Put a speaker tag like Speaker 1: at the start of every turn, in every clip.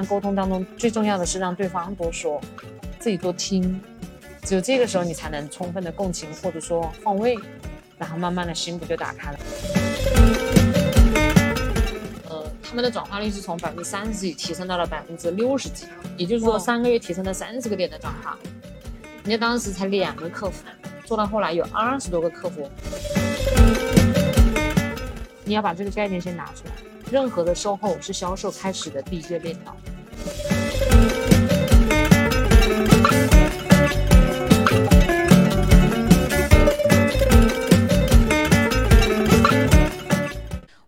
Speaker 1: 上沟通当中，最重要的是让对方多说，自己多听，只有这个时候你才能充分的共情或者说换位，然后慢慢的心不就打开了。呃，他们的转化率是从百分之三十几提升到了百分之六十几，也就是说三个月提升了三十个点的转化。人家当时才两个客服，做到后来有二十多个客服。你要把这个概念先拿出来，任何的售后是销售开始的第一个链条。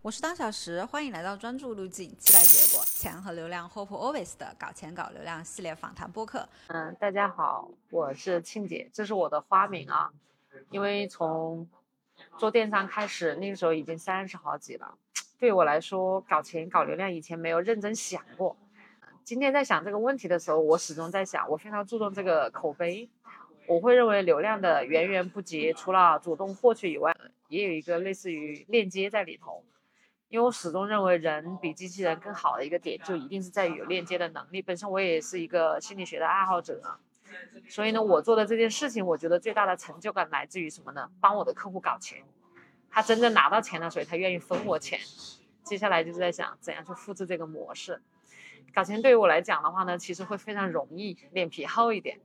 Speaker 2: 我是当小时，欢迎来到专注路径，期待结果，钱和流量，Hope Always 的搞钱搞流量系列访谈播客。
Speaker 1: 嗯，大家好，我是庆姐，这是我的花名啊，因为从做电商开始，那个时候已经三十好几了。对我来说，搞钱搞流量以前没有认真想过。今天在想这个问题的时候，我始终在想，我非常注重这个口碑。我会认为流量的源源不绝，除了主动获取以外，也有一个类似于链接在里头。因为我始终认为人比机器人更好的一个点，就一定是在于有链接的能力。本身我也是一个心理学的爱好者。所以呢，我做的这件事情，我觉得最大的成就感来自于什么呢？帮我的客户搞钱，他真正拿到钱了，所以他愿意分我钱。接下来就是在想怎样去复制这个模式。搞钱对于我来讲的话呢，其实会非常容易，脸皮厚一点，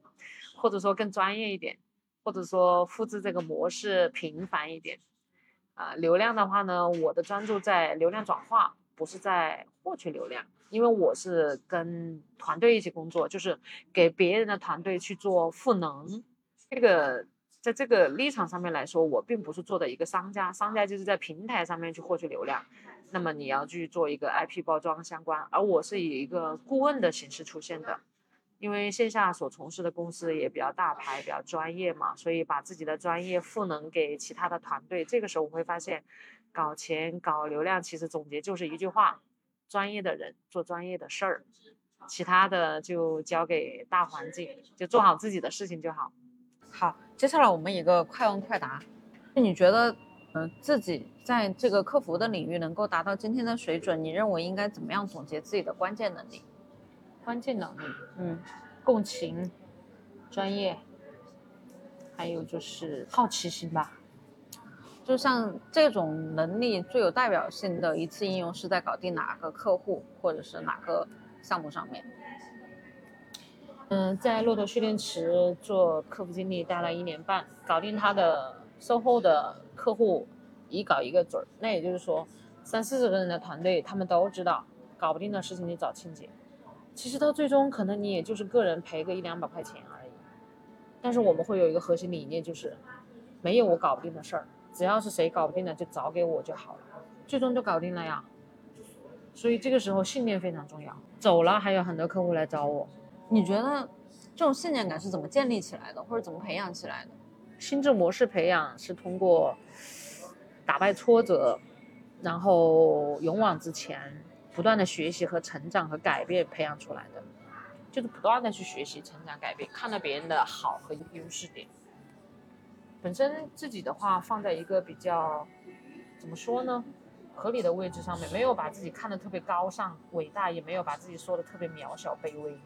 Speaker 1: 或者说更专业一点，或者说复制这个模式频繁一点。啊，流量的话呢，我的专注在流量转化，不是在获取流量。因为我是跟团队一起工作，就是给别人的团队去做赋能。这个在这个立场上面来说，我并不是做的一个商家，商家就是在平台上面去获取流量。那么你要去做一个 IP 包装相关，而我是以一个顾问的形式出现的。因为线下所从事的公司也比较大牌、比较专业嘛，所以把自己的专业赋能给其他的团队。这个时候我会发现，搞钱、搞流量，其实总结就是一句话。专业的人做专业的事儿，其他的就交给大环境，就做好自己的事情就好。
Speaker 2: 好，接下来我们一个快问快答。你觉得，嗯，自己在这个客服的领域能够达到今天的水准，你认为应该怎么样总结自己的关键能力？
Speaker 1: 关键能力，嗯，共情、专业，还有就是好奇心吧。
Speaker 2: 就像这种能力最有代表性的一次应用是在搞定哪个客户或者是哪个项目上面？
Speaker 1: 嗯，在骆驼蓄电池做客服经理待了一年半，搞定他的售后的客户一搞一个准儿。那也就是说，三四十个人的团队，他们都知道搞不定的事情你找庆姐。其实到最终可能你也就是个人赔个一两百块钱而已。但是我们会有一个核心理念，就是没有我搞不定的事儿。只要是谁搞不定的，就找给我就好了，最终就搞定了呀。所以这个时候信念非常重要。走了还有很多客户来找我，
Speaker 2: 你觉得这种信念感是怎么建立起来的，或者怎么培养起来的？
Speaker 1: 心智模式培养是通过打败挫折，然后勇往直前，不断的学习和成长和改变培养出来的，就是不断的去学习、成长、改变，看到别人的好和优势点。本身自己的话放在一个比较怎么说呢，合理的位置上面，没有把自己看得特别高尚伟大，也没有把自己说的特别渺小卑微，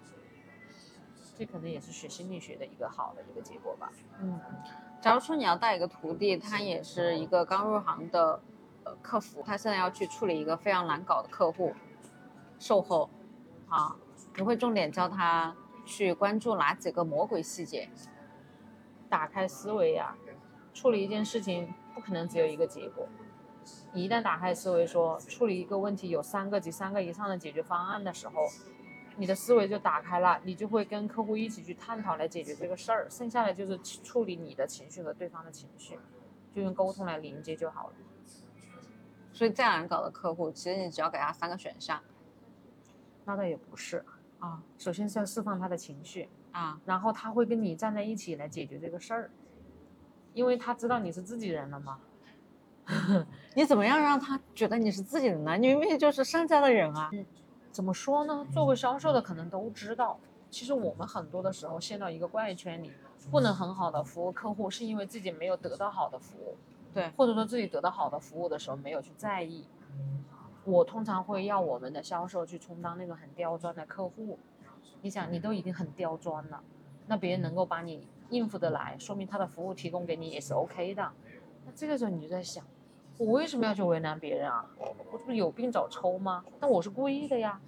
Speaker 1: 这可能也是学心理学的一个好的一个结果吧。
Speaker 2: 嗯，假如说你要带一个徒弟，他也是一个刚入行的呃客服，他现在要去处理一个非常难搞的客户售后啊，你会重点教他去关注哪几个魔鬼细节？
Speaker 1: 打开思维呀，处理一件事情不可能只有一个结果。你一旦打开思维，说处理一个问题有三个及三个以上的解决方案的时候，你的思维就打开了，你就会跟客户一起去探讨来解决这个事儿。剩下的就是处理你的情绪和对方的情绪，就用沟通来连接就好了。
Speaker 2: 所以再难搞的客户，其实你只要给他三个选项，
Speaker 1: 那倒也不是啊。首先是要释放他的情绪。
Speaker 2: 啊，
Speaker 1: 然后他会跟你站在一起来解决这个事儿，因为他知道你是自己人了嘛。
Speaker 2: 你怎么样让他觉得你是自己人呢？你明明就是商家的人啊。
Speaker 1: 怎么说呢？做过销售的可能都知道，其实我们很多的时候陷到一个怪圈里，不能很好的服务客户，是因为自己没有得到好的服务，
Speaker 2: 对，
Speaker 1: 或者说自己得到好的服务的时候没有去在意。我通常会要我们的销售去充当那种很刁钻的客户。你想，你都已经很刁钻了，那别人能够把你应付得来，说明他的服务提供给你也是 OK 的。那这个时候你就在想，我为什么要去为难别人啊？我这不是有病找抽吗？但我是故意的呀，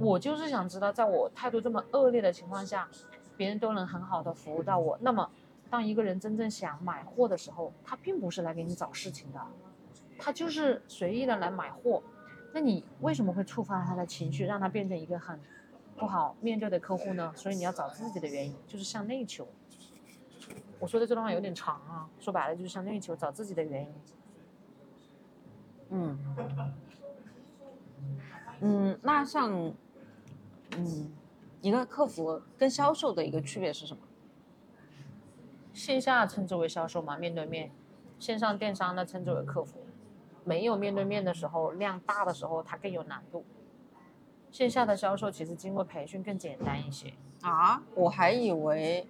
Speaker 1: 我就是想知道，在我态度这么恶劣的情况下，别人都能很好的服务到我。那么，当一个人真正想买货的时候，他并不是来给你找事情的，他就是随意的来买货。那你为什么会触发他的情绪，让他变成一个很不好面对的客户呢？所以你要找自己的原因，就是向内求。我说的这段话有点长啊，说白了就是向内求，找自己的原因。
Speaker 2: 嗯嗯，那像嗯一个客服跟销售的一个区别是什么？
Speaker 1: 线下称之为销售嘛，面对面；线上电商呢称之为客服。没有面对面的时候，量大的时候它更有难度。线下的销售其实经过培训更简单一些
Speaker 2: 啊，我还以为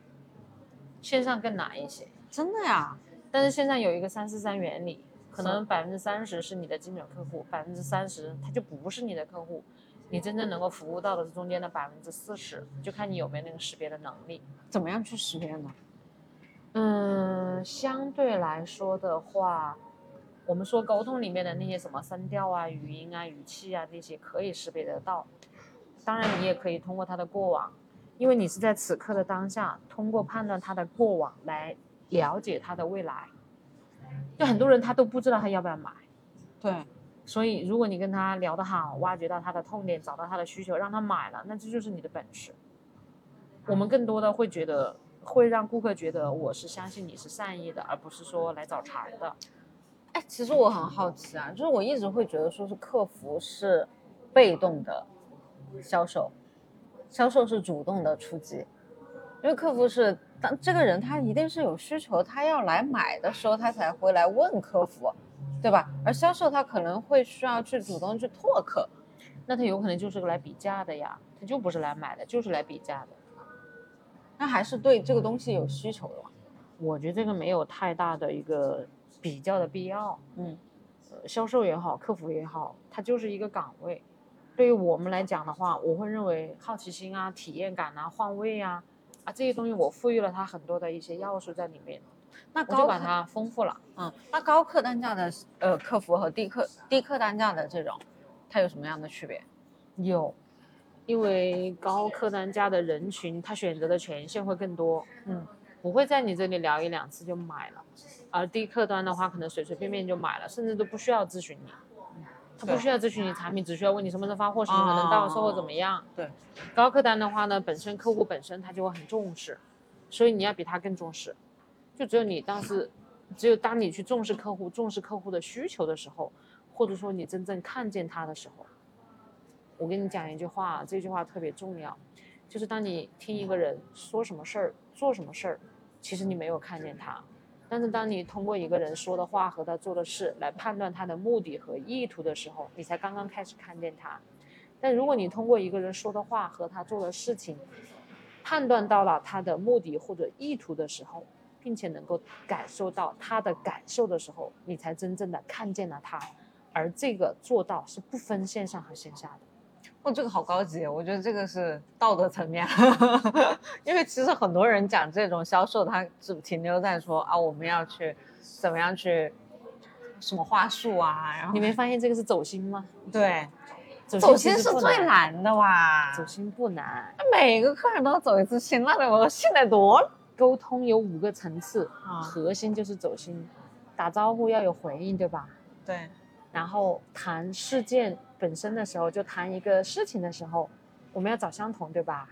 Speaker 1: 线上更难一些。
Speaker 2: 真的呀？
Speaker 1: 但是线上有一个三四三原理，可能百分之三十是你的精准客户，百分之三十他就不是你的客户，你真正能够服务到的是中间的百分之四十，就看你有没有那个识别的能力。
Speaker 2: 怎么样去识别呢？
Speaker 1: 嗯，相对来说的话。我们说沟通里面的那些什么声调啊、语音啊、语气啊这些可以识别得到，当然你也可以通过他的过往，因为你是在此刻的当下，通过判断他的过往来了解他的未来。就很多人他都不知道他要不要买，
Speaker 2: 对，
Speaker 1: 所以如果你跟他聊得好，挖掘到他的痛点，找到他的需求，让他买了，那这就是你的本事。我们更多的会觉得，会让顾客觉得我是相信你是善意的，而不是说来找茬的。
Speaker 2: 哎，其实我很好奇啊，就是我一直会觉得说是客服是被动的销售，销售是主动的出击，因为客服是当这个人他一定是有需求，他要来买的时候他才会来问客服，对吧？而销售他可能会需要去主动去拓客，
Speaker 1: 那他有可能就是个来比价的呀，他就不是来买的，就是来比价的，
Speaker 2: 那还是对这个东西有需求的。
Speaker 1: 我觉得这个没有太大的一个。比较的必要，
Speaker 2: 嗯，
Speaker 1: 销售也好，客服也好，它就是一个岗位。对于我们来讲的话，我会认为好奇心啊、体验感啊、换位啊，啊这些东西我赋予了它很多的一些要素在里面，
Speaker 2: 那
Speaker 1: 我就把它丰富了。
Speaker 2: 嗯，那高客单价的呃客服和低客低客单价的这种，它有什么样的区别？
Speaker 1: 有，因为高客单价的人群，他选择的权限会更多，
Speaker 2: 嗯，
Speaker 1: 不会在你这里聊一两次就买了。而低客端的话，可能随随便便就买了，甚至都不需要咨询你，他不需要咨询你产品，只需要问你什么时候发货，什么时候能到，售后怎么样。
Speaker 2: 对，
Speaker 1: 高客单的话呢，本身客户本身他就会很重视，所以你要比他更重视。就只有你当时，只有当你去重视客户、重视客户的需求的时候，或者说你真正看见他的时候，我跟你讲一句话，这句话特别重要，就是当你听一个人说什么事儿、做什么事儿，其实你没有看见他。但是当你通过一个人说的话和他做的事来判断他的目的和意图的时候，你才刚刚开始看见他。但如果你通过一个人说的话和他做的事情，判断到了他的目的或者意图的时候，并且能够感受到他的感受的时候，你才真正的看见了他。而这个做到是不分线上和线下的。
Speaker 2: 哦，这个好高级，我觉得这个是道德层面，因为其实很多人讲这种销售，他只停留在说啊，我们要去怎么样去什么话术啊，然后
Speaker 1: 你没发现这个是走心吗？
Speaker 2: 对，
Speaker 1: 走
Speaker 2: 心是最难的哇，
Speaker 1: 走心不难，
Speaker 2: 每个客人都要走一次心，那得我心得多了。
Speaker 1: 沟通有五个层次，啊核心就是走心，打招呼要有回应，对吧？
Speaker 2: 对，
Speaker 1: 然后谈事件。本身的时候就谈一个事情的时候，我们要找相同，对吧？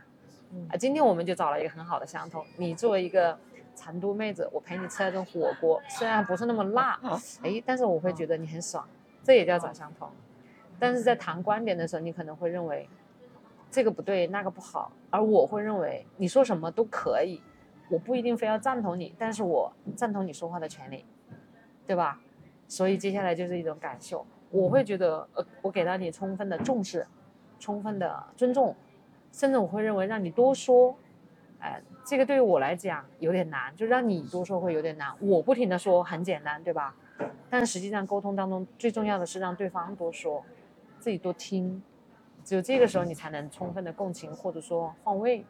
Speaker 1: 啊，今天我们就找了一个很好的相同。你作为一个成都妹子，我陪你吃了顿火锅，虽然不是那么辣，哎，但是我会觉得你很爽，这也叫找相同。但是在谈观点的时候，你可能会认为这个不对，那个不好，而我会认为你说什么都可以，我不一定非要赞同你，但是我赞同你说话的权利，对吧？所以接下来就是一种感受。我会觉得，呃，我给到你充分的重视，充分的尊重，甚至我会认为让你多说，哎，这个对于我来讲有点难，就让你多说会有点难。我不停的说很简单，对吧？但实际上沟通当中最重要的是让对方多说，自己多听，只有这个时候你才能充分的共情或者说换位，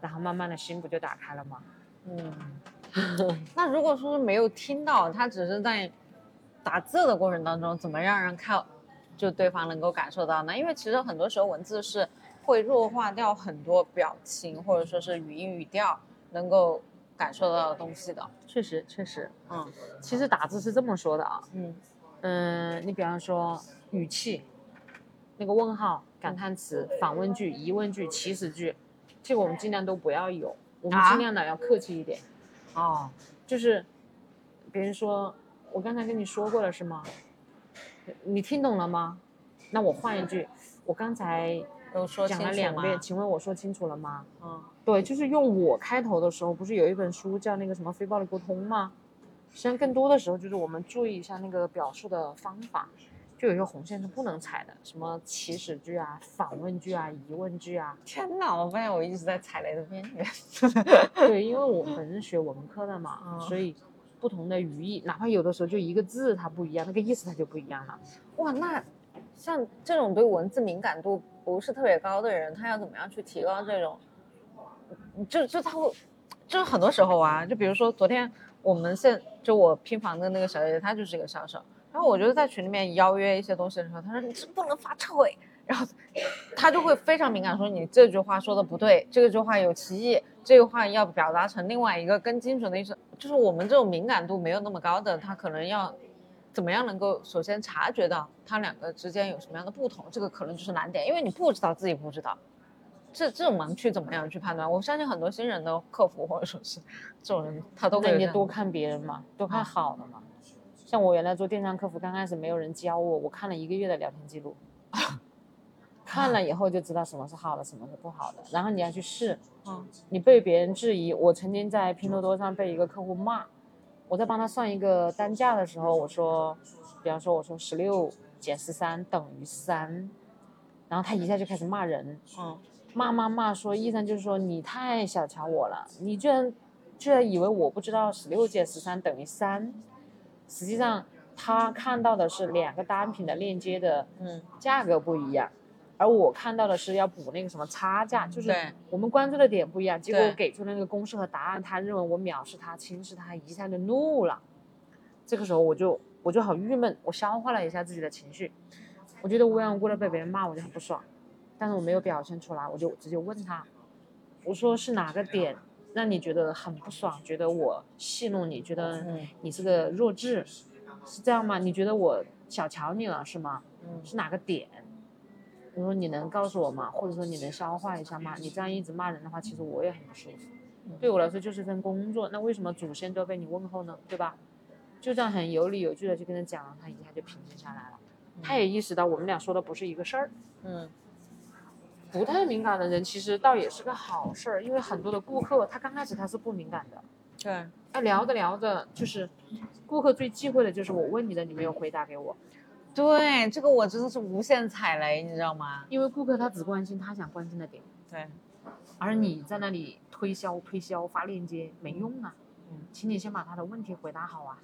Speaker 1: 然后慢慢的心不就打开了吗？
Speaker 2: 嗯，那如果说是没有听到，他只是在打字的过程当中，怎么让人看，就对方能够感受到呢？因为其实很多时候文字是会弱化掉很多表情或者说是语音语调能够感受到的东西的。
Speaker 1: 确实，确实，
Speaker 2: 嗯
Speaker 1: 其实打字是这么说的啊，
Speaker 2: 嗯
Speaker 1: 嗯，你比方说语气，那个问号、感叹词、反问句、疑问句、祈使句，这个我们尽量都不要有，我们
Speaker 2: 啊
Speaker 1: 尽量的要客气一点。
Speaker 2: 哦，
Speaker 1: 就是，别人说我刚才跟你说过了是吗？你听懂了吗？那我换一句，我刚才
Speaker 2: 都说
Speaker 1: 讲？了两遍，请问我说清楚了吗？
Speaker 2: 嗯
Speaker 1: 对，就是用我开头的时候，不是有一本书叫那个什么非暴力沟通吗？实际上更多的时候就是我们注意一下那个表述的方法，就有一个红线是不能踩的，什么祈使句啊、反问句啊、疑问句啊。
Speaker 2: 天哪，我发现我一直在踩雷的边缘。
Speaker 1: 对，因为我本身学文科的嘛，
Speaker 2: 嗯
Speaker 1: 所以不同的语义，哪怕有的时候就一个字它不一样，那个意思它就不一样了。
Speaker 2: 哇，那像这种对文字敏感度不是特别高的人，他要怎么样去提高这种？就就他会，就是很多时候啊，就比如说昨天我们现就我拼房的那个小姐姐，她就是一个销售，然后我就在群里面邀约一些东西的时候，她说你是不能发撤回，然后她就会非常敏感，说你这句话说的不对，这个句话有歧义，这个话要表达成另外一个更精准的意思，就是我们这种敏感度没有那么高的，他可能要怎么样能够首先察觉到他两个之间有什么样的不同，这个可能就是难点，因为你不知道自己不知道，这这种盲区怎么样去判断？我相信很多新人的客服或者说是这种人，他都会
Speaker 1: 那你多看别人嘛，多看好的嘛。像我原来做电商客服，刚开始没有人教我，我看了一个月的聊天记录，看了以后就知道什么是好的，什么是不好的。然后你要去试，
Speaker 2: 嗯
Speaker 1: 你被别人质疑。我曾经在拼多多上被一个客户骂，我在帮他算一个单价的时候，我说，比方说我说十六减十三等于三，然后他一下就开始骂人，
Speaker 2: 嗯
Speaker 1: 骂骂骂，说意思就是说你太小瞧我了，你居然居然以为我不知道十六减十三等于三，实际上他看到的是两个单品的链接的
Speaker 2: 嗯
Speaker 1: 价格不一样，而我看到的是要补那个什么差价，就是我们关注的点不一样，结果我给出那个公式和答案，他认为我藐视他、轻视他，一下就怒了。这个时候我就我就好郁闷，我消化了一下自己的情绪，我觉得无缘无故的被别人骂，我就很不爽，但是我没有表现出来，我就直接问他，我说是哪个点让你觉得很不爽，觉得我戏弄你，觉得
Speaker 2: 嗯
Speaker 1: 你是个弱智，是这样吗？你觉得我小瞧你了是吗？
Speaker 2: 嗯
Speaker 1: 是哪个点？我说你能告诉我吗？或者说你能消化一下吗？你这样一直骂人的话，其实我也很不舒服。对我来说就是份工作，那为什么祖先都被你问候呢？对吧？就这样很有理有据的去跟他讲了，他一下就平静下来了。他也意识到我们俩说的不是一个事儿。
Speaker 2: 嗯
Speaker 1: 不太敏感的人其实倒也是个好事儿，因为很多的顾客他刚开始他是不敏感的，
Speaker 2: 对
Speaker 1: 哎聊着聊着就是，顾客最忌讳的就是我问你的你没有回答给我，
Speaker 2: 对，这个我真的是无限踩雷，你知道吗？
Speaker 1: 因为顾客他只关心他想关心的点。
Speaker 2: 对，
Speaker 1: 而你在那里推销、推销、发链接没用啊。
Speaker 2: 嗯，
Speaker 1: 请你先把他的问题回答好啊。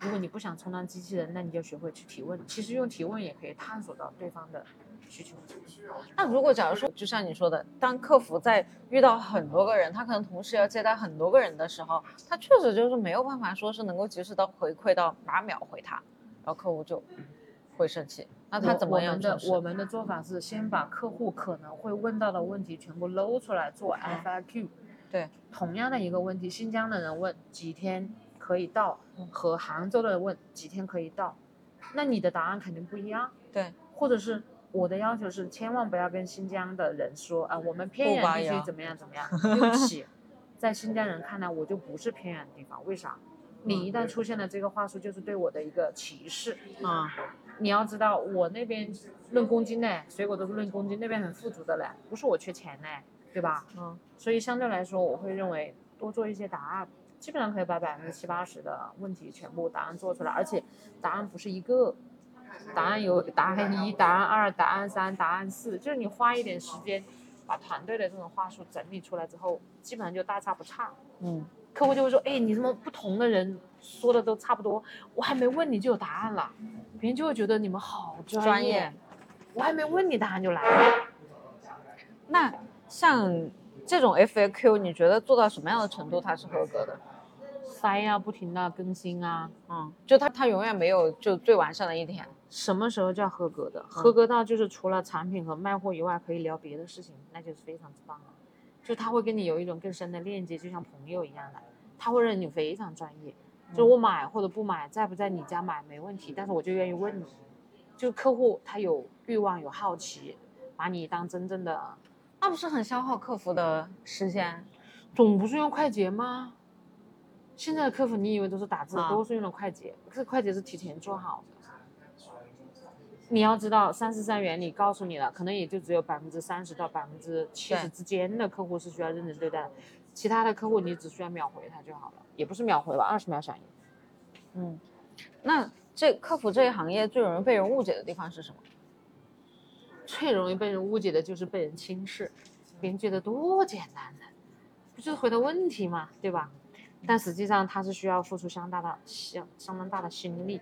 Speaker 1: 如果你不想充当机器人，那你就学会去提问。其实用提问也可以探索到对方的需求。
Speaker 2: 那如果假如说，就像你说的，当客服在遇到很多个人，他可能同时要接待很多个人的时候，他确实就是没有办法说是能够及时的回馈到哪秒回他，然后客户就会生气。那他怎么样
Speaker 1: 我们的我们的做法是先把客户可能会问到的问题全部搂出来做 FAQ。
Speaker 2: 对，
Speaker 1: 同样的一个问题，新疆的人问几天可以到，和杭州的人问几天可以到，那你的答案肯定不一样。
Speaker 2: 对，
Speaker 1: 或者是我的要求是，千万不要跟新疆的人说啊，我们偏远地区怎么样 怎么样。对不起，在新疆人看来，我就不是偏远的地方，为啥？你一旦出现了这个话术，就是对我的一个歧视。
Speaker 2: 啊，
Speaker 1: 你要知道，我那边论公斤呢，水果都是论公斤，那边很富足的嘞，不是我缺钱呢，对吧？
Speaker 2: 嗯，
Speaker 1: 所以相对来说，我会认为多做一些答案，基本上可以把百分之七八十的问题全部答案做出来，而且答案不是一个，答案有答案一、答案二、答案三、答案四，就是你花一点时间把团队的这种话术整理出来之后，基本上就大差不差。
Speaker 2: 嗯，
Speaker 1: 客户就会说，哎，你怎么不同的人说的都差不多，我还没问你就有答案了，别人就会觉得你们好专
Speaker 2: 专业
Speaker 1: 我还没问你，答案就来了。
Speaker 2: 那像这种 FAQ，你觉得做到什么样的程度它是合格的？
Speaker 1: 塞呀，不停的更新啊，
Speaker 2: 嗯，就它它永远没有就最完善的一天。
Speaker 1: 什么时候叫合格的？合格到就是除了产品和卖货以外，可以聊别的事情，那就是非常之棒了。就他会跟你有一种更深的链接，就像朋友一样的，他会认为你非常专业。就我买或者不买，在不在你家买没问题，但是我就愿意问你。就客户他有欲望有好奇，把你当真正的，
Speaker 2: 那不是很消耗客服的时间？
Speaker 1: 总不是用快捷吗？现在的客服你以为都是打字，都是用的快捷，可是快捷是提前做好的。你要知道，三十三原理告诉你了，可能也就只有百分之三十到百分之七十之间的客户是需要认真对待的，其他的客户你只需要秒回他就好了，也不是秒回吧，二十秒响应。
Speaker 2: 嗯，那这客服这一行业最容易被人误解的地方是什么？
Speaker 1: 最容易被人误解的就是被人轻视，别人觉得多简单的，不就是回答问题嘛，对吧？但实际上他是需要付出相当大的相相当大的心力。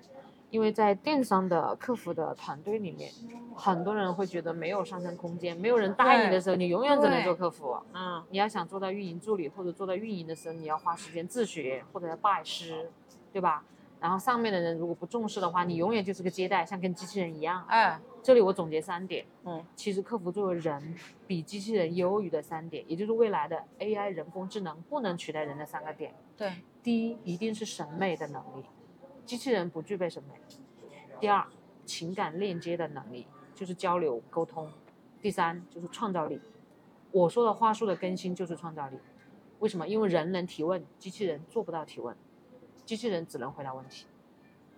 Speaker 1: 因为在电商的客服的团队里面，很多人会觉得没有上升空间，没有人带你的时候，你永远只能做客服。嗯，你要想做到运营助理或者做到运营的时候，你要花时间自学或者要拜师，对吧？然后上面的人如果不重视的话，你永远就是个接待，像跟机器人一样。
Speaker 2: 哎，
Speaker 1: 这里我总结三点。嗯，其实客服作为人比机器人优于的三点，也就是未来的 AI 人工智能不能取代人的三个点。
Speaker 2: 对，
Speaker 1: 第一一定是审美的能力。机器人不具备审美。第二，情感链接的能力就是交流沟通。第三，就是创造力。我说的话术的更新就是创造力。为什么？因为人能提问，机器人做不到提问，机器人只能回答问题。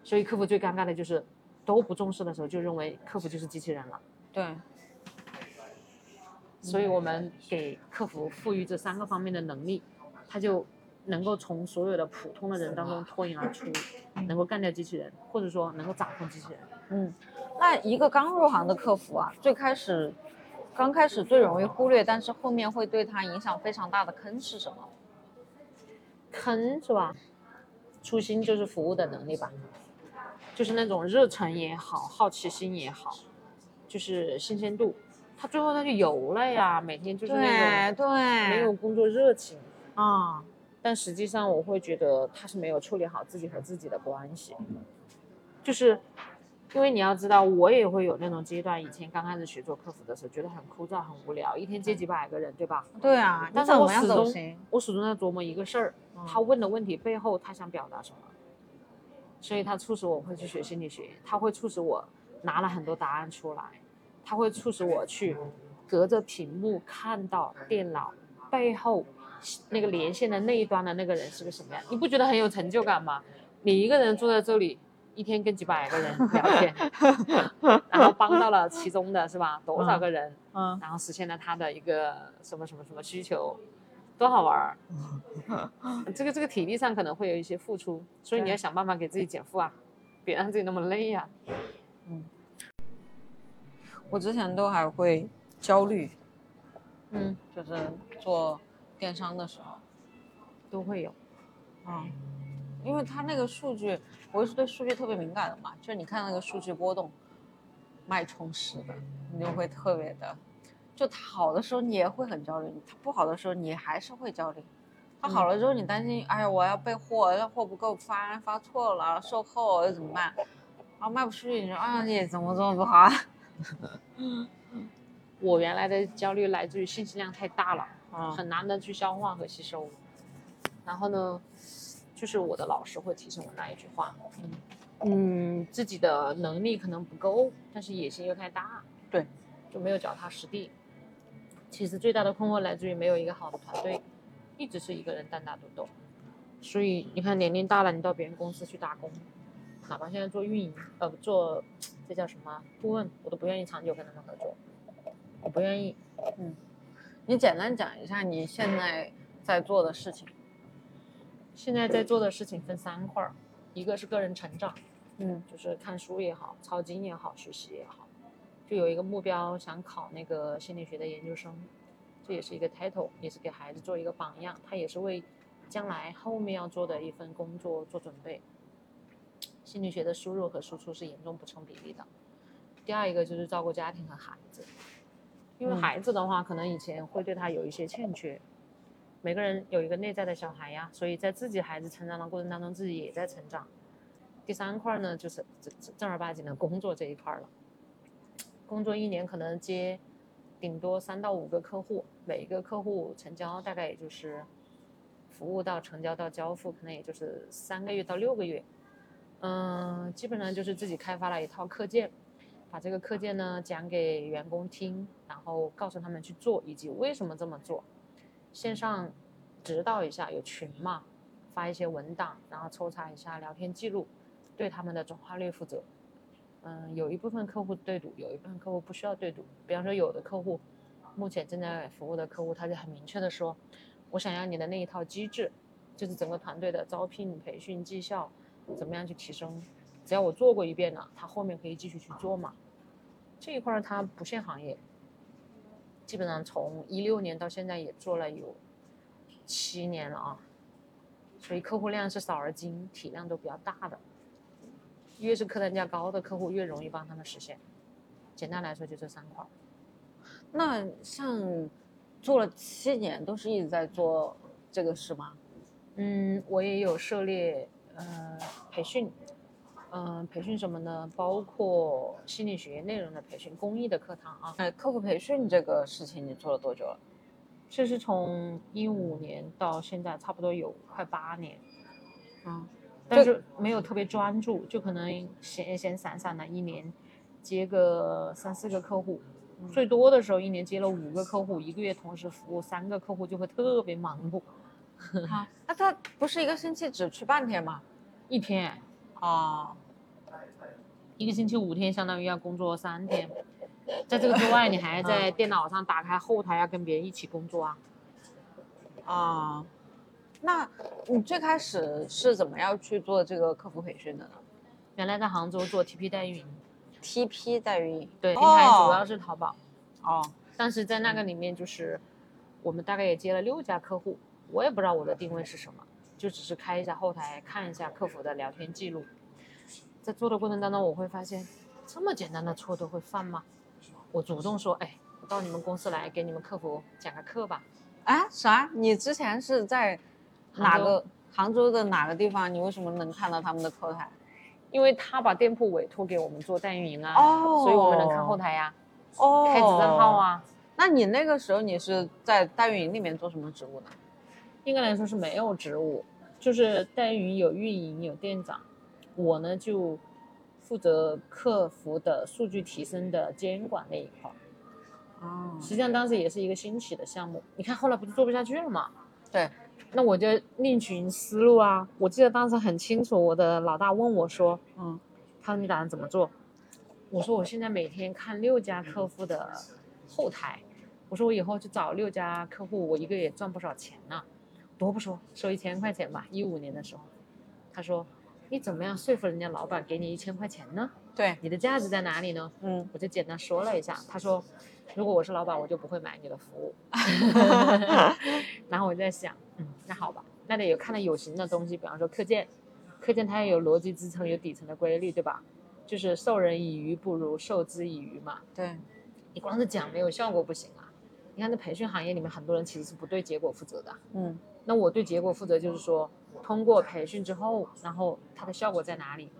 Speaker 1: 所以客服最尴尬的就是都不重视的时候，就认为客服就是机器人了。
Speaker 2: 对。
Speaker 1: 所以我们给客服赋予这三个方面的能力，他就。能够从所有的普通的人当中脱颖而出，能够干掉机器人，或者说能够掌控机器人。
Speaker 2: 嗯，那一个刚入行的客服啊，最开始，刚开始最容易忽略，但是后面会对他影响非常大的坑是什么？
Speaker 1: 坑是吧？初心就是服务的能力吧，就是那种热忱也好，好奇心也好，就是新鲜度。他最后他就油了呀，每天就是那
Speaker 2: 种对
Speaker 1: 没有工作热情啊。但实际上，我会觉得他是没有处理好自己和自己的关系，就是因为你要知道，我也会有那种阶段。以前刚开始学做客服的时候，觉得很枯燥、很无聊，一天接几百个人，对吧？
Speaker 2: 对啊。
Speaker 1: 但是我始终，我始终在琢磨一个事儿：他问的问题背后，他想表达什么？所以，他促使我会去学心理学，他会促使我拿了很多答案出来，他会促使我去隔着屏幕看到电脑背后。那个连线的那一端的那个人是个什么样？你不觉得很有成就感吗？你一个人坐在这里，一天跟几百个人聊天，然后帮到了其中的是吧？多少个人？嗯，然后实现了他的一个什么什么什么需求，多好玩儿！这个这个体力上可能会有一些付出，所以你要想办法给自己减负啊，别让自己那么累呀。
Speaker 2: 嗯，我之前都还会焦虑，嗯，就是做。电商的时候
Speaker 1: 都会有，
Speaker 2: 嗯，因为他那个数据，我是对数据特别敏感的嘛，就是你看那个数据波动，脉冲式的，你就会特别的，就它好的时候你也会很焦虑，它不好的时候你还是会焦虑，它好了之后你担心，哎呀我要备货，这货不够发，发错了，售后又怎么办？然后卖不出去，你说啊你怎么这么不好啊？
Speaker 1: 我原来的焦虑来自于信息量太大了。很难的去消化和吸收，然后呢，就是我的老师会提醒我那一句话，嗯，自己的能力可能不够，但是野心又太大，
Speaker 2: 对，
Speaker 1: 就没有脚踏实地。其实最大的困惑来自于没有一个好的团队，一直是一个人单打独斗。所以你看，年龄大了，你到别人公司去打工，哪怕现在做运营，呃，做这叫什么顾问，我都不愿意长久跟他们合作，我不愿意，嗯。
Speaker 2: 你简单讲一下你现在在做的事情。
Speaker 1: 现在在做的事情分三块儿，一个是个人成长，嗯，就是看书也好，抄经也好，学习也好，就有一个目标想考那个心理学的研究生，这也是一个 title，也是给孩子做一个榜样，他也是为将来后面要做的一份工作做准备。心理学的输入和输出是严重不成比例的。第二一个就是照顾家庭和孩子，因为
Speaker 2: 嗯
Speaker 1: 孩子的话，可能以前会对他有一些欠缺。每个人有一个内在的小孩呀，所以在自己孩子成长的过程当中，自己也在成长。第三块呢，就是正正正儿八经的工作这一块了。工作一年可能接顶多三到五个客户，每一个客户成交大概也就是服务到成交到交付，可能也就是三个月到六个月。嗯，基本上就是自己开发了一套课件，把这个课件呢讲给员工听，然后告诉他们去做，以及为什么这么做。线上指导一下，有群嘛，发一些文档，然后抽查一下聊天记录，对他们的转化率负责。嗯，有一部分客户对赌，有一部分客户不需要对赌。比方说，有的客户，目前正在服务的客户，他就很明确的说，我想要你的那一套机制，就是整个团队的招聘、培训、绩效，怎么样去提升。只要我做过一遍了，他后面可以继续去做嘛。这一块儿它不限行业，基本上从一六年到现在也做了有七年了啊，所以客户量是少而精，体量都比较大的。越是客单价高的客户，越容易帮他们实现。简单来说就这三块儿。
Speaker 2: 那像做了七年，都是一直在做这个事吗？
Speaker 1: 嗯，我也有涉猎呃培训，嗯、培训什么呢？包括心理学内容的培训、公益的课堂啊。
Speaker 2: 呃，客户培训这个事情你做了多久了？
Speaker 1: 这是从一五年到现在，差不多有快八年，
Speaker 2: 嗯，
Speaker 1: 但是没有特别专注，就可能闲闲散散的，一年接个三四个客户。最多的时候，一年接了五个客户，一个月同时服务三个客户，就会特别忙碌。
Speaker 2: 好，那他不是一个星期只去半天吗？
Speaker 1: 一天
Speaker 2: 啊，
Speaker 1: 一个星期五天，相当于要工作三天。在这个之外，你还在电脑上打开后台，要跟别人一起工作啊。
Speaker 2: 啊，那你最开始是怎么样去做这个客服培训的呢
Speaker 1: 原来在杭州做 TP 代运营
Speaker 2: ，？TP 代运营，
Speaker 1: 对，平台主要
Speaker 2: 哦
Speaker 1: 是淘宝。
Speaker 2: 哦，
Speaker 1: 但是在那个里面，就是我们大概也接了六家客户，我也不知道我的定位是什么，就只是开一下后台，看一下客服的聊天记录。在做的过程当中，我会发现这么简单的错都会犯吗？我主动说，哎，我到你们公司来给你们客服讲个课吧。
Speaker 2: 啊，啥？你之前是在哪个杭州的哪个地方？你为什么能看到他们的后台？
Speaker 1: 因为他把店铺委托给我们做代运营啊，
Speaker 2: 哦
Speaker 1: 所以我们能看后台呀、
Speaker 2: 哦，
Speaker 1: 开子账号。啊。
Speaker 2: 那你那个时候你是在代运营里面做什么职务呢？
Speaker 1: 应该来说是没有职务，就是代运营有运营有店长，我呢就负责客服的数据提升的监管那一块儿。
Speaker 2: 哦
Speaker 1: 实际上当时也是一个新起的项目，你看后来不是做不下去了吗？
Speaker 2: 对，
Speaker 1: 那我就另寻思路啊。我记得当时很清楚，我的老大问我说
Speaker 2: 嗯，：“
Speaker 1: 他说你打算怎么做？”我说：“我现在每天看六家客户的后台，我说我以后去找六家客户，我一个月赚不少钱呢。多不说，收一千块钱吧。一五年的时候，他说：“你怎么样说服人家老板给你一千块钱呢？
Speaker 2: 对，
Speaker 1: 你的价值在哪里呢？”
Speaker 2: 嗯，
Speaker 1: 我就简单说了一下，他说，如果我是老板，我就不会买你的服务。然后我就在想，嗯，那好吧，那得有看到有形的东西，比方说课件，课件它要有逻辑支撑，有底层的规律，对吧？就是授人以鱼不如授之以渔嘛。
Speaker 2: 对，
Speaker 1: 你光是讲没有效果不行啊。你看，这培训行业里面，很多人其实是不对结果负责的。
Speaker 2: 嗯
Speaker 1: 那我对结果负责，就是说，通过培训之后，然后它的效果在哪里？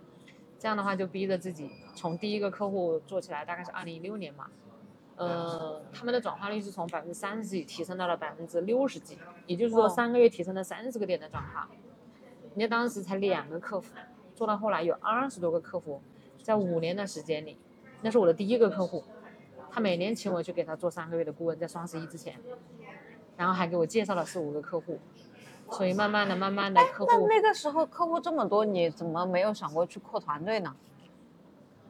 Speaker 1: 这样的话，就逼着自己从第一个客户做起来，大概是二零一六年嘛，呃，他们的转化率是从百分之三十几提升到了百分之六十几，也就是说三个月提升了三十个点的转化。人家当时才两个客服，做到后来有二十多个客服，在五年的时间里，那是我的第一个客户，他每年请我去给他做三个月的顾问，在双十一之前，然后还给我介绍了四五个客户，所以慢慢的、慢慢的客户，
Speaker 2: 那那个时候客户这么多，你怎么没有想过去扩团队呢？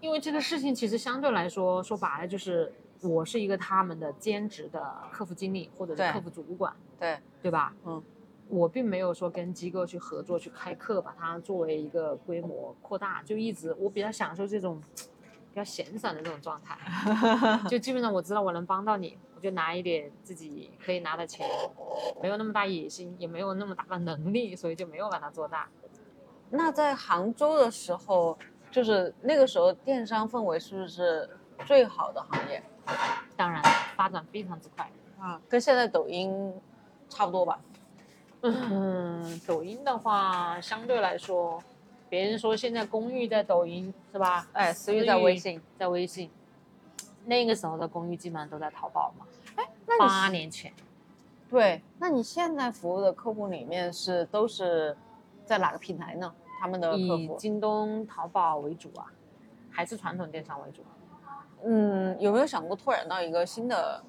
Speaker 1: 因为这个事情其实相对来说，说白了就是我是一个他们的兼职的客服经理或者是客服主管，
Speaker 2: 对，
Speaker 1: 对吧？
Speaker 2: 嗯，
Speaker 1: 我并没有说跟机构去合作去开课，把它作为一个规模扩大，就一直我比较享受这种比较闲散的这种状态，就基本上我知道我能帮到你，我就拿一点自己可以拿的钱，没有那么大野心，也没有那么大的能力，所以就没有把它做大。
Speaker 2: 那在杭州的时候，就是那个时候电商氛围是不是最好的行业
Speaker 1: 当然发展非常之快。
Speaker 2: 啊，跟现在抖音差不多吧？
Speaker 1: 嗯，抖音的话，相对来说，别人说现在公寓在抖音是吧？
Speaker 2: 哎，私域在微信，
Speaker 1: 在微信。那个时候的公寓基本上都在淘宝嘛。
Speaker 2: 哎，那
Speaker 1: 八年前。
Speaker 2: 对，那你现在服务的客户里面是都是在哪个平台呢？他们的客
Speaker 1: 以京东、淘宝为主啊，还是传统电商为主？
Speaker 2: 嗯，有没有想过拓展到一个新的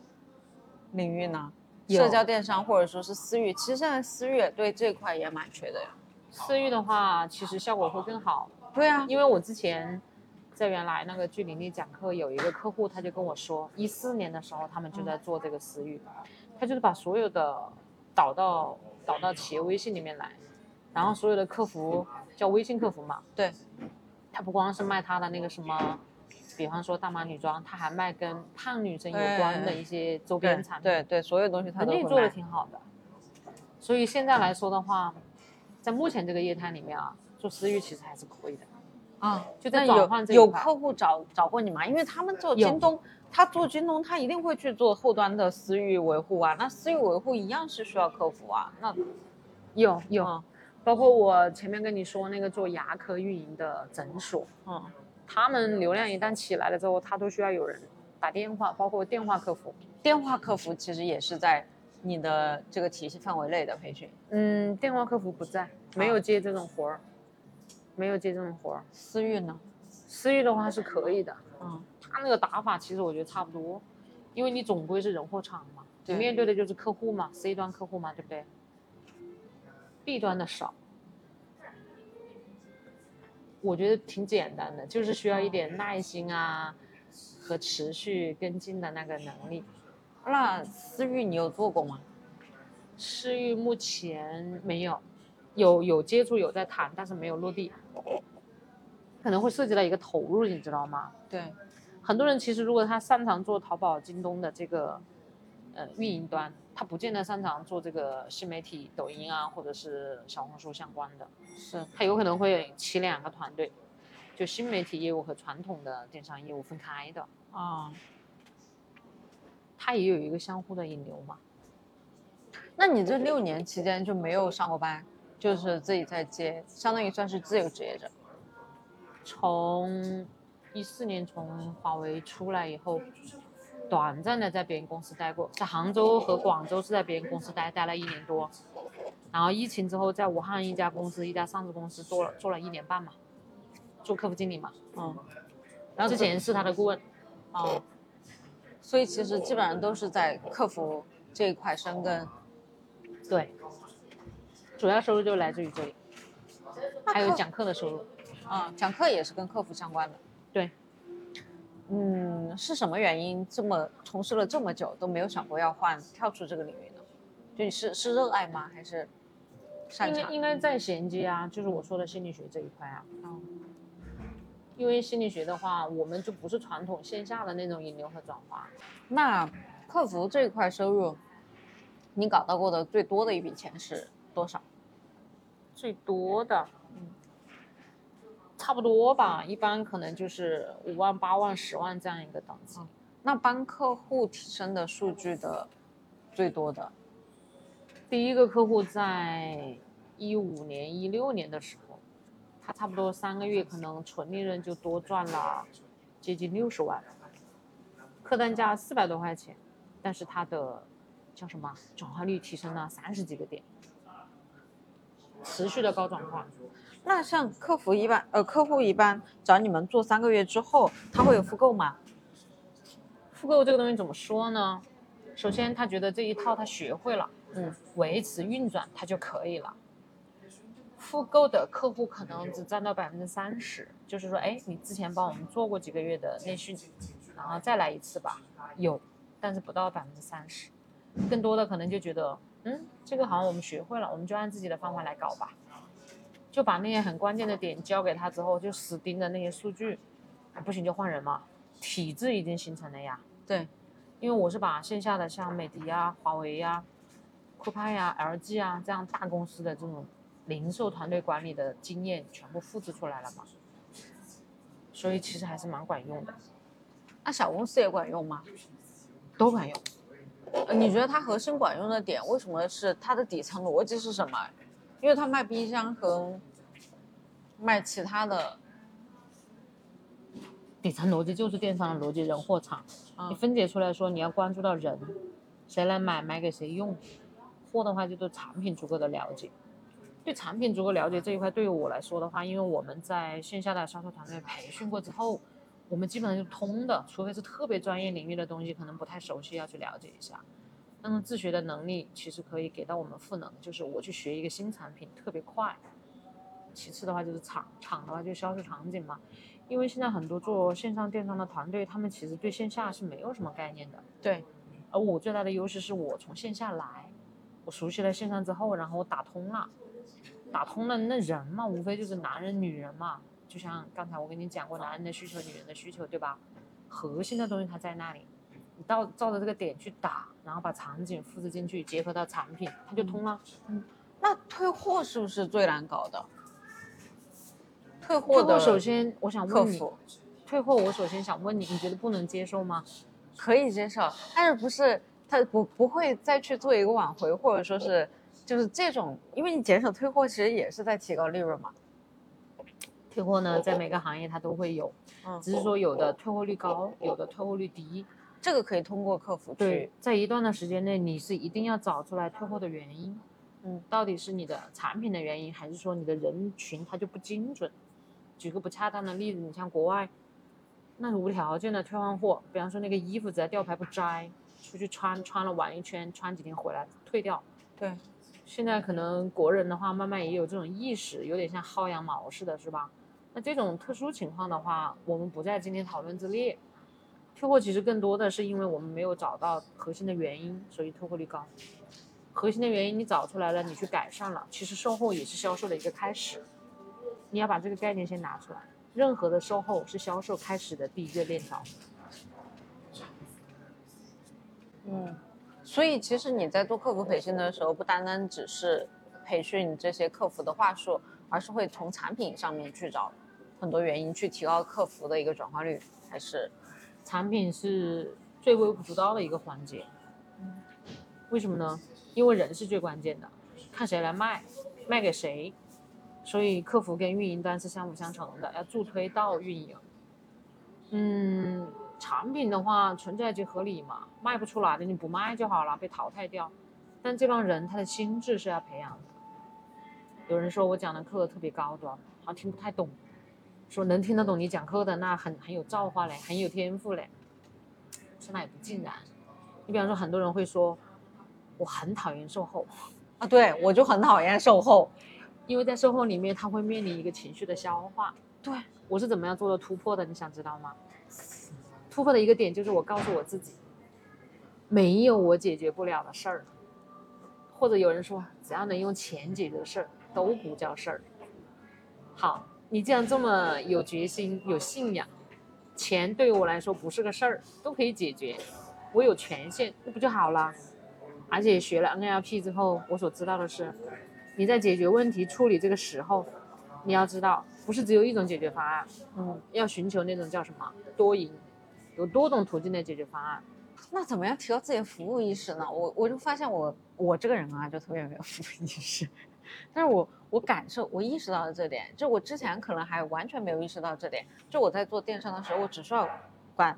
Speaker 2: 领域呢？社交电商或者说是私域，其实现在私域对这块也蛮缺的呀。
Speaker 1: 私域的话，其实效果会更好。
Speaker 2: 对啊，
Speaker 1: 因为我之前在原来那个聚领力讲课，有一个客户他就跟我说，一四年的时候他们就在做这个私域，他就是把所有的导到导到企业微信里面来，然后所有的客服叫微信客服嘛。
Speaker 2: 对，
Speaker 1: 他不光是卖他的那个什么。比方说大码女装，他还卖跟胖女生有关的一些周边产品，
Speaker 2: 对对，所有东西他都
Speaker 1: 做的挺好的。所以现在来说的话，在目前这个业态里面啊，做私域其实还是可以的。
Speaker 2: 啊，
Speaker 1: 就在转换这
Speaker 2: 有客户找找过你吗？因为他们做京东，他做京东，他一定会去做后端的私域维护啊。那私域维护一样是需要客服啊。那
Speaker 1: 有有，包括我前面跟你说那个做牙科运营的诊所，嗯。他们流量一旦起来了之后，他都需要有人打电话，包括电话客服。
Speaker 2: 电话客服其实也是在你的这个体系范围内的培训。
Speaker 1: 嗯，电话客服不在，没有接这种活儿，没有接这种活儿。
Speaker 2: 私域呢？
Speaker 1: 私域的话是可以的。嗯，他那个打法其实我觉得差不多，因为你总归是人货场嘛，你面对的就是客户嘛，C 端客户嘛，对不对？B 端的少。我觉得挺简单的，就是需要一点耐心啊，和持续跟进的那个能力。
Speaker 2: 那私域你有做过吗？
Speaker 1: 私域目前没有，有有接触有在谈，但是没有落地。可能会涉及到一个投入，你知道吗？
Speaker 2: 对，
Speaker 1: 很多人其实如果他擅长做淘宝、京东的这个呃运营端。他不见得擅长做这个新媒体、抖音啊，或者是小红书相关的，
Speaker 2: 是
Speaker 1: 他有可能会起两个团队，就新媒体业务和传统的电商业务分开的啊。他也有一个相互的引流嘛。
Speaker 2: 那你这六年期间就没有上过班，就是自己在接，相当于算是自由职业者。
Speaker 1: 从一四年从华为出来以后。短暂的在别人公司待过，在杭州和广州是在别人公司待待了一年多，然后疫情之后在武汉一家公司一家上市公司做了做了一年半嘛，做客服经理嘛，嗯，然后之前是他的顾问，
Speaker 2: 哦，所以其实基本上都是在客服这一块深耕，
Speaker 1: 对，主要收入就来自于这里，还有讲课的收入，
Speaker 2: 啊，讲课也是跟客服相关的，
Speaker 1: 对。
Speaker 2: 嗯，是什么原因这么从事了这么久都没有想过要换跳出这个领域呢？就你是是热爱吗？还是擅
Speaker 1: 长？应该应该在衔接啊，就是我说的心理学这一块啊。嗯。因为心理学的话，我们就不是传统线下的那种引流和转化。
Speaker 2: 那客服这一块收入，你搞到过的最多的一笔钱是多少？
Speaker 1: 最多的。嗯差不多吧，一般可能就是五万、八万、十万这样一个档次。
Speaker 2: 那帮客户提升的数据的最多的，
Speaker 1: 第一个客户在一五年、一六年的时候，他差不多三个月可能纯利润就多赚了接近六十万，客单价四百多块钱，但是他的叫什么转化率提升了三十几个点，持续的高转化。
Speaker 2: 那像客服一般，呃，客户一般找你们做三个月之后，他会有复购吗？
Speaker 1: 复购这个东西怎么说呢？首先他觉得这一套他学会了，嗯，维持运转他就可以了。复购的客户可能只占到百分之三十，就是说，哎，你之前帮我们做过几个月的内训，然后再来一次吧，有，但是不到百分之三十，更多的可能就觉得，嗯，这个好像我们学会了，我们就按自己的方法来搞吧。就把那些很关键的点交给他之后，就死盯着那些数据，不行就换人嘛。体制已经形成了呀。
Speaker 2: 对，
Speaker 1: 因为我是把线下的像美的呀、华为呀、酷派呀、LG 啊这样大公司的这种零售团队管理的经验全部复制出来了嘛，所以其实还是蛮管用的。
Speaker 2: 那小公司也管用吗？
Speaker 1: 都管用。
Speaker 2: 呃，你觉得它核心管用的点为什么是它的底层逻辑是什么？因为它卖冰箱和卖其他的，
Speaker 1: 底层逻辑就是电商的逻辑，人货场。
Speaker 2: 嗯
Speaker 1: 你分解出来说，你要关注到人，谁来买，买给谁用。货的话就对产品足够的了解，对产品足够了解这一块，对于我来说的话，因为我们在线下的销售团队培训过之后，我们基本上就通的，除非是特别专业领域的东西，可能不太熟悉，要去了解一下。那么自学的能力其实可以给到我们赋能，就是我去学一个新产品特别快。其次的话就是场，场的话就是销售场景嘛，因为现在很多做线上电商的团队，他们其实对线下是没有什么概念的。
Speaker 2: 对，
Speaker 1: 而我最大的优势是我从线下来，我熟悉了线上之后，然后我打通了，打通了那人嘛，无非就是男人女人嘛，就像刚才我跟你讲过，男人的需求，女人的需求，对吧？核心的东西它在那里，你到照着这个点去打，然后把场景复制进去，结合到产品，它就通了。
Speaker 2: 那退货是不是最难搞的？退货
Speaker 1: 退
Speaker 2: 的
Speaker 1: 货首先我想问你，退货我首先想问你，你觉得不能接受吗？
Speaker 2: 可以接受，但是不是他不不会再去做一个挽回，或者说是就是这种，因为你减少退货，其实也是在提高利润嘛。
Speaker 1: 退货呢，在每个行业它都会有，
Speaker 2: 嗯，
Speaker 1: 只是说有的退货率高，有的退货率低。
Speaker 2: 这个可以通过客服
Speaker 1: 对
Speaker 2: 去，，
Speaker 1: 在一段的时间内，你是一定要找出来退货的原因。
Speaker 2: 嗯，
Speaker 1: 到底是你的产品的原因，还是说你的人群它就不精准？举个不恰当的例子，你像国外，那是无条件的退换货，比方说那个衣服只要吊牌不摘，出去穿穿了玩一圈，穿几天回来退掉。
Speaker 2: 对，
Speaker 1: 现在可能国人的话，慢慢也有这种意识，有点像薅羊毛似的，是吧？那这种特殊情况的话，我们不在今天讨论之列。退货其实更多的是因为我们没有找到核心的原因，所以退货率高。核心的原因你找出来了，你去改善了，其实售后也是销售的一个开始。你要把这个概念先拿出来，任何的售后是销售开始的第一个链条。
Speaker 2: 嗯，所以其实你在做客服培训的时候，不单单只是培训这些客服的话术，而是会从产品上面去找很多原因，去提高客服的一个转化率，还是
Speaker 1: 产品是最微不足道的一个环节。为什么呢？因为人是最关键的，看谁来卖，卖给谁。所以客服跟运营端是相辅相成的，要助推到运营。嗯，产品的话存在就合理嘛，卖不出来的你不卖就好了，被淘汰掉。但这帮人他的心智是要培养的。有人说我讲的课特别高端，好像听不太懂。说能听得懂你讲课的，那很很有造化嘞，很有天赋嘞。说那也不尽然。你比方说，很多人会说，我很讨厌售后，
Speaker 2: 啊，对我就很讨厌售后。
Speaker 1: 因为在售后里面，他会面临一个情绪的消化。
Speaker 2: 对，
Speaker 1: 我是怎么样做到突破的？你想知道吗？突破的一个点就是我告诉我自己，没有我解决不了的事儿。或者有人说，只要能用钱解决的事儿，都不叫事儿。好，你既然这么有决心、有信仰，钱对于我来说不是个事儿，都可以解决，我有权限，那不就好了？而且学了 NLP 之后，我所知道的是，你在解决问题、处理这个时候，你要知道，不是只有一种解决方案，
Speaker 2: 嗯，
Speaker 1: 要寻求那种叫什么多赢，有多种途径的解决方案。
Speaker 2: 那怎么样提高自己的服务意识呢？我我就发现我我这个人啊，就特别没有服务意识。但是我我感受我意识到了这点，就我之前可能还完全没有意识到这点。就我在做电商的时候，我只需要管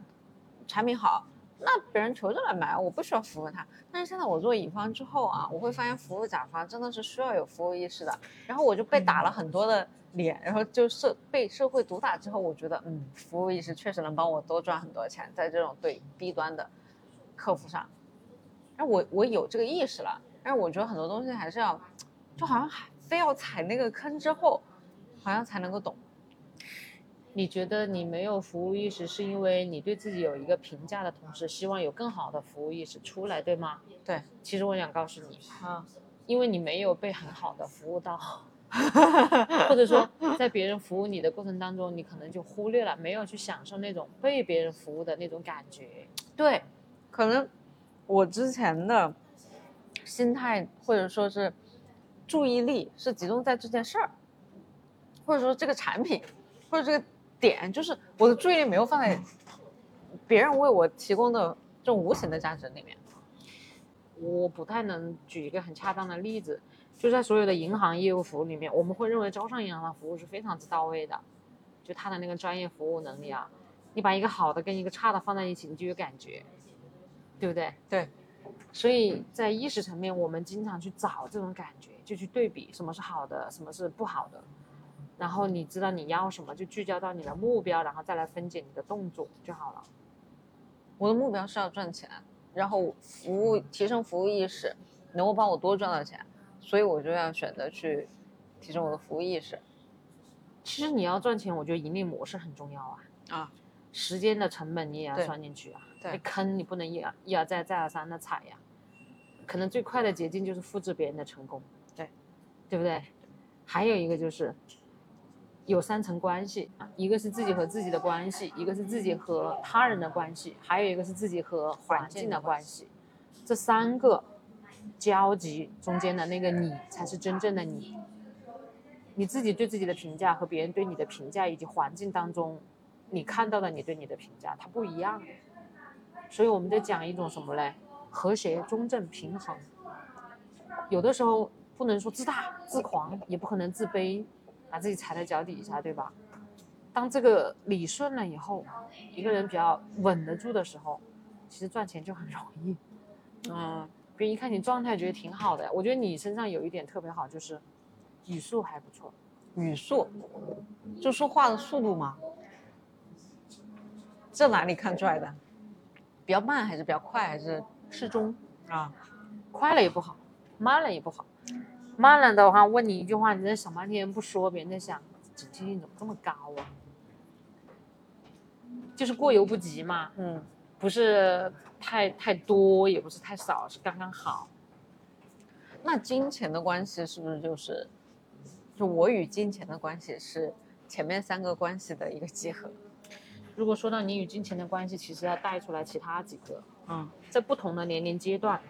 Speaker 2: 产品好，那别人求着来买，我不需要服务他。但是现在我做乙方之后啊，我会发现服务甲方真的是需要有服务意识的。然后我就被打了很多的脸，然后就社被社会毒打之后，我觉得嗯，服务意识确实能帮我多赚很多钱，在这种对低端的客服上。那我我有这个意识了，但是我觉得很多东西还是要，就好像非要踩那个坑之后，好像才能够懂。
Speaker 1: 你觉得你没有服务意识，是因为你对自己有一个评价的同时，希望有更好的服务意识出来，对吗？
Speaker 2: 对，
Speaker 1: 其实我想告诉你，
Speaker 2: 啊，
Speaker 1: 因为你没有被很好的服务到，或者说在别人服务你的过程当中，你可能就忽略了，没有去享受那种被别人服务的那种感觉。
Speaker 2: 对，可能我之前的心态或者说是注意力是集中在这件事儿，或者说这个产品，或者这个点，就是我的注意力没有放在别人为我提供的这种无形的价值里面。
Speaker 1: 我不太能举一个很恰当的例子，就在所有的银行业务服务里面，我们会认为招商银行的服务是非常之到位的，就他的那个专业服务能力啊，你把一个好的跟一个差的放在一起，你就有感觉，对不对？
Speaker 2: 对。
Speaker 1: 所以在意识层面，我们经常去找这种感觉，就去对比什么是好的，什么是不好的，然后你知道你要什么，就聚焦到你的目标，然后再来分解你的动作就好了。
Speaker 2: 我的目标是要赚钱。然后服务提升服务意识，能够帮我多赚到钱，所以我就要选择去提升我的服务意识。
Speaker 1: 其实你要赚钱，我觉得盈利模式很重要啊
Speaker 2: 啊，
Speaker 1: 时间的成本你也要算进去啊，
Speaker 2: 对，
Speaker 1: 坑你不能一而一而再再而三的踩呀。可能最快的捷径就是复制别人的成功，
Speaker 2: 对，
Speaker 1: 对不对？还有一个就是。有三层关系啊，一个是自己和自己的关系，一个是自己和他人的关系，还有一个是自己和环境的关系。这三个交集中间的那个你，才是真正的你。你自己对自己的评价和别人对你的评价，以及环境当中你看到的你对你的评价，它不一样。所以我们在讲一种什么嘞？和谐、中正、平衡。有的时候不能说自大、自狂，也不可能自卑。把自己踩在脚底下，对吧？当这个理顺了以后，一个人比较稳得住的时候，其实赚钱就很容易。嗯，别人一看你状态，觉得挺好的。我觉得你身上有一点特别好，就是语速还不错。
Speaker 2: 语速，就说话的速度嘛？这哪里看出来的？比较慢还是比较快，还是
Speaker 1: 适中
Speaker 2: 啊？
Speaker 1: 快了也不好，慢了也不好。慢了的话，问你一句话，你在想半天不说，别人在想，警惕性怎么这么高啊？就是过犹不及嘛，
Speaker 2: 嗯，
Speaker 1: 不是太太多，也不是太少，是刚刚好。
Speaker 2: 那金钱的关系是不是就是，就我与金钱的关系是前面三个关系的一个集合？
Speaker 1: 如果说到你与金钱的关系，其实要带出来其他几个，
Speaker 2: 嗯，
Speaker 1: 在不同的年龄阶段。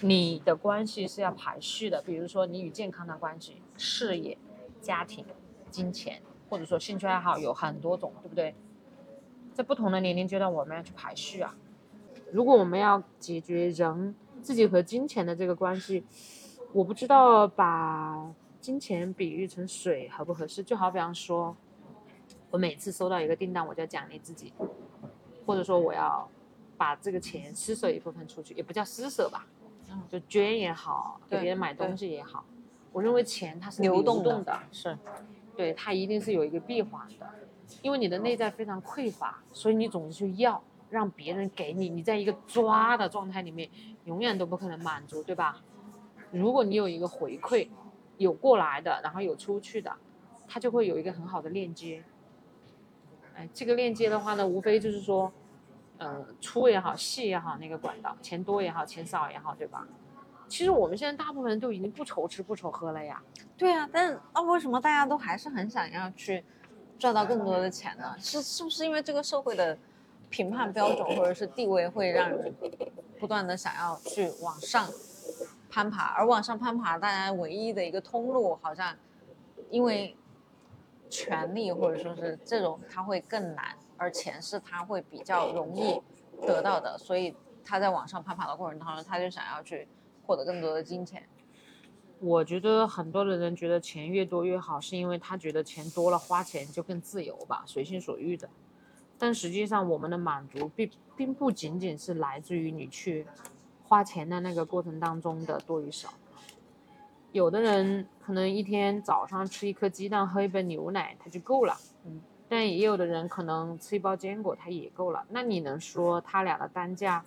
Speaker 1: 你的关系是要排序的，比如说你与健康的关系、事业、家庭、金钱，或者说兴趣爱好有很多种，对不对？在不同的年龄阶段，我们要去排序啊。如果我们要解决人自己和金钱的这个关系，我不知道把金钱比喻成水合不合适。就好比方说，我每次收到一个订单，我就要奖励自己，或者说我要把这个钱施舍一部分出去，也不叫施舍吧。就捐也好，给别人买东西也好，我认为钱它是流动的，
Speaker 2: 是，
Speaker 1: 对，它一定是有一个闭环的，因为你的内在非常匮乏，所以你总是去要让别人给你，你在一个抓的状态里面，永远都不可能满足，对吧？如果你有一个回馈，有过来的，然后有出去的，它就会有一个很好的链接。哎，这个链接的话呢，无非就是说。呃，粗也好，细也好，那个管道，钱多也好，钱少也好，对吧？其实我们现在大部分人都已经不愁吃不愁喝了呀。
Speaker 2: 对呀，但啊，为什么大家都还是很想要去赚到更多的钱呢？是是不是因为这个社会的评判标准或者是地位会让人不断的想要去往上攀爬？而往上攀爬，大家唯一的一个通路，好像因为权力或者说是这种，它会更难。而钱是他会比较容易得到的，所以他在往上攀爬的过程当中，他就想要去获得更多的金钱。
Speaker 1: 我觉得很多的人觉得钱越多越好，是因为他觉得钱多了花钱就更自由吧，随心所欲的。但实际上，我们的满足并并不仅仅是来自于你去花钱的那个过程当中的多与少。有的人可能一天早上吃一颗鸡蛋，喝一杯牛奶，他就够了。但也有的人可能吃一包坚果，他也够了。那你能说他俩的单价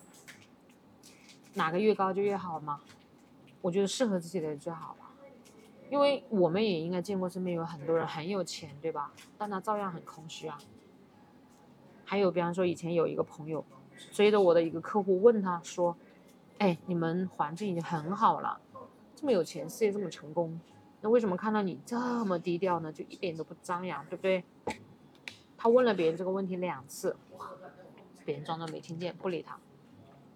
Speaker 1: 哪个越高就越好吗？我觉得适合自己的最好吧。因为我们也应该见过身边有很多人很有钱，对吧？但他照样很空虚啊。还有，比方说以前有一个朋友追着我的一个客户问他说：“哎，你们环境已经很好了，这么有钱，事业这么成功，那为什么看到你这么低调呢？就一点都不张扬，对不对？”他问了别人这个问题两次，别人装作没听见，不理他，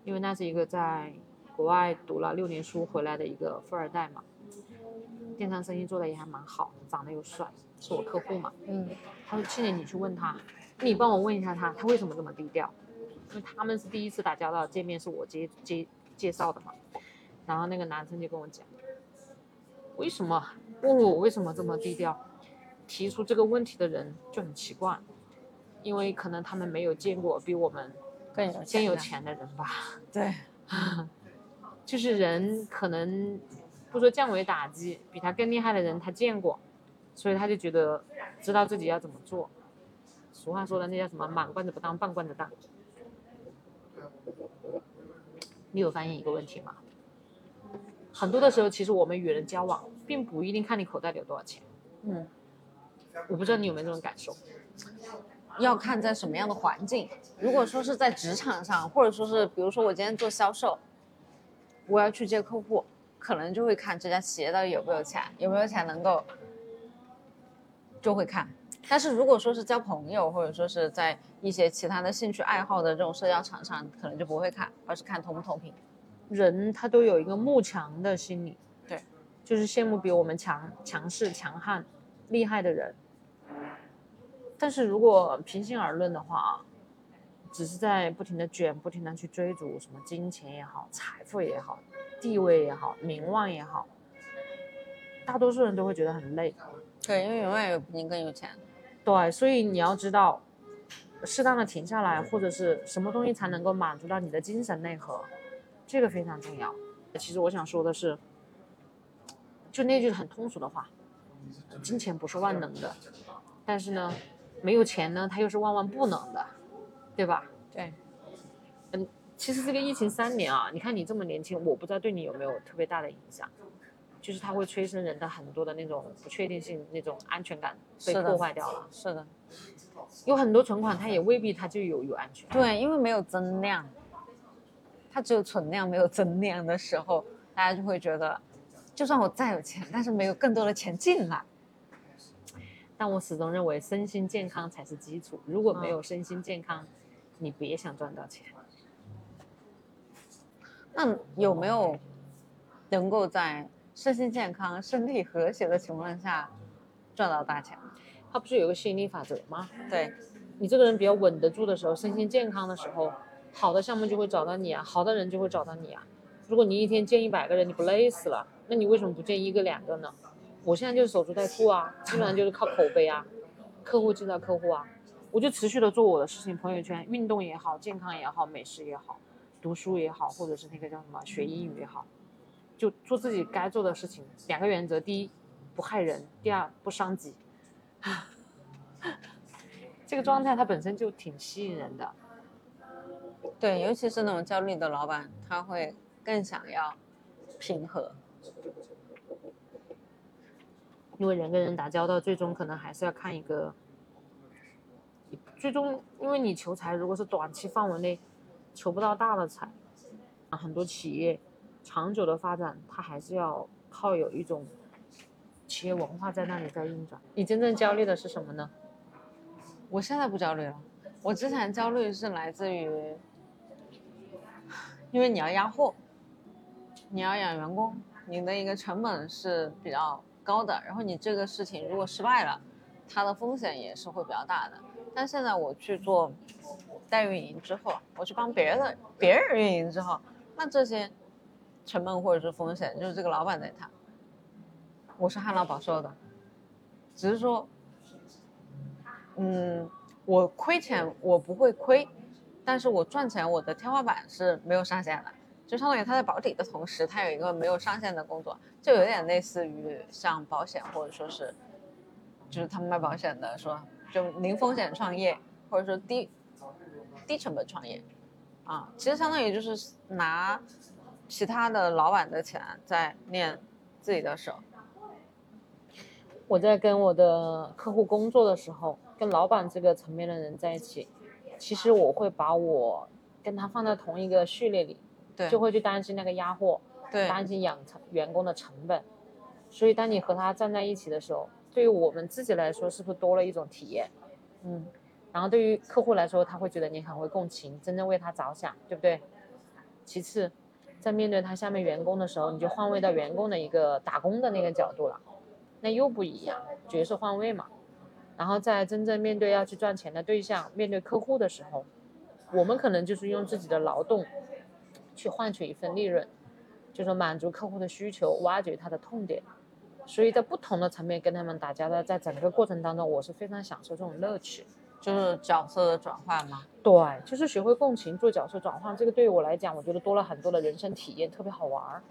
Speaker 1: 因为那是一个在国外读了六年书回来的一个富二代嘛，电商生意做的也还蛮好，长得又帅，是我客户嘛。
Speaker 2: 嗯。
Speaker 1: 他说：“去年，你去问他，你帮我问一下他，他为什么这么低调？”因为他们是第一次打交道，见面是我介介介绍的嘛。然后那个男生就跟我讲，为什么问我为什么这么低调？提出这个问题的人就很奇怪，因为可能他们没有见过比我们
Speaker 2: 更有
Speaker 1: 更有，钱的人吧。
Speaker 2: 对，
Speaker 1: 就是人可能不说降维打击，比他更厉害的人他见过，所以他就觉得知道自己要怎么做。俗话说的那叫什么“满罐子不当，半罐子当”。你有发现一个问题吗？很多的时候，其实我们与人交往，并不一定看你口袋里有多少钱。
Speaker 2: 嗯，
Speaker 1: 我不知道你有没有这种感受。
Speaker 2: 要看在什么样的环境。如果说是在职场上，或者说是比如说我今天做销售，我要去接客户，可能就会看这家企业到底有没有钱，有没有钱能够就会看。但是如果说是交朋友，或者说是在一些其他的兴趣爱好的这种社交场上，可能就不会看，而是看同不同频。
Speaker 1: 人他都有一个慕强的心理，
Speaker 2: 对，
Speaker 1: 就是羡慕比我们强、强势、强悍、厉害的人。但是如果平心而论的话啊，只是在不停的卷、不停的去追逐什么金钱也好、财富也好、地位也好、名望也好，大多数人都会觉得很累。
Speaker 2: 对，因为永远有比你更有钱。
Speaker 1: 对，所以你要知道，适当的停下来，或者是什么东西才能够满足到你的精神内核，这个非常重要。其实我想说的是，就那句很通俗的话，金钱不是万能的，但是呢，没有钱呢，它又是万万不能的，对吧？
Speaker 2: 对，嗯
Speaker 1: 其实这个疫情三年啊，你看你这么年轻，我不知道对你有没有特别大的影响，就是它会催生人的很多的那种不确定性、那种安全感被破坏掉了。
Speaker 2: 是的，
Speaker 1: 有很多存款，它也未必它就有有安全。
Speaker 2: 对，因为没有增量，它只有存量没有增量的时候，大家就会觉得，就算我再有钱，但是没有更多的钱进来。
Speaker 1: 但我始终认为身心健康才是基础。如果没有身心健康，你别想赚到钱。
Speaker 2: 那有没有能够在身心健康、身体和谐的情况下赚到大钱？
Speaker 1: 它不是有个吸引力法则吗？
Speaker 2: 对，
Speaker 1: 你这个人比较稳得住的时候，身心健康的时候，好的项目就会找到你啊，好的人就会找到你啊。如果你一天见一百个人，你不累死了？那你为什么不见一个两个呢？我现在就是守株待兔啊，基本上就是靠口碑啊，客户介绍客户啊，我就持续的做我的事情，朋友圈运动也好，健康也好，美食也好，读书也好，或者是那个叫什么学英语也好，就做自己该做的事情。两个原则：第一，不害人；第二，不伤己。这个状态它本身就挺吸引人的。
Speaker 2: 对，尤其是那种焦虑的老板，他会更想要平和。
Speaker 1: 因为人跟人打交道，最终可能还是要看一个，最终因为你求财，如果是短期范围内求不到大的财，很多企业长久的发展，它还是要靠有一种企业文化在那里在运转。你真正焦虑的是什么呢？
Speaker 2: 我现在不焦虑了，我之前焦虑是来自于，因为你要压货，你要养员工，你的一个成本是比较高的，然后你这个事情如果失败了，它的风险也是会比较大的。但现在我去做代运营之后，我去帮别人的别人运营之后，那这些成本或者是风险就是这个老板在谈，我是旱涝保收的，只是说。嗯，我亏钱我不会亏，但是我赚钱我的天花板是没有上限的，就相当于他在保底的同时，他有一个没有上限的工作，就有点类似于像保险或者说是，就是他们卖保险的说就零风险创业或者说低低成本创业，啊，其实相当于就是拿其他的老板的钱在练自己的手。
Speaker 1: 我在跟我的客户工作的时候，跟老板这个层面的人在一起，其实我会把我跟他放在同一个序列里，
Speaker 2: 对，
Speaker 1: 就会去担心那个压货，
Speaker 2: 对，
Speaker 1: 担心养成员工的成本。所以当你和他站在一起的时候，对于我们自己来说，是不是多了一种体验？嗯，然后对于客户来说，他会觉得你很会共情，真正为他着想，对不对？其次，在面对他下面员工的时候，你就换位到员工的一个打工的那个角度了。那又不一样，角色换位嘛。然后在真正面对要去赚钱的对象，面对客户的时候，我们可能就是用自己的劳动去换取一份利润，就是满足客户的需求，挖掘他的痛点。所以在不同的层面跟他们打交道，在整个过程当中，我是非常享受这种乐趣。
Speaker 2: 就是角色的转换吗？
Speaker 1: 对，就是学会共情，做角色转换。这个对于我来讲，我觉得多了很多的人生体验，特别好玩儿，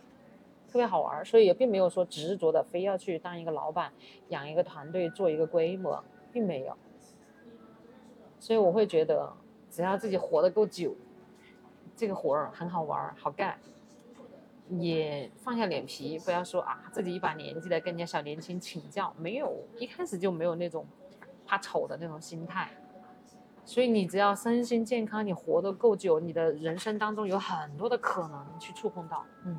Speaker 1: 特别好玩儿。所以也并没有说执着的非要去当一个老板，养一个团队，做一个规模，并没有。所以我会觉得，只要自己活得够久，这个活儿很好玩儿，好干。也放下脸皮，不要说啊，自己一把年纪了，跟人家小年轻请教，没有，一开始就没有那种怕丑的那种心态。所以你只要身心健康，你活得够久，你的人生当中有很多的可能去触碰到。嗯，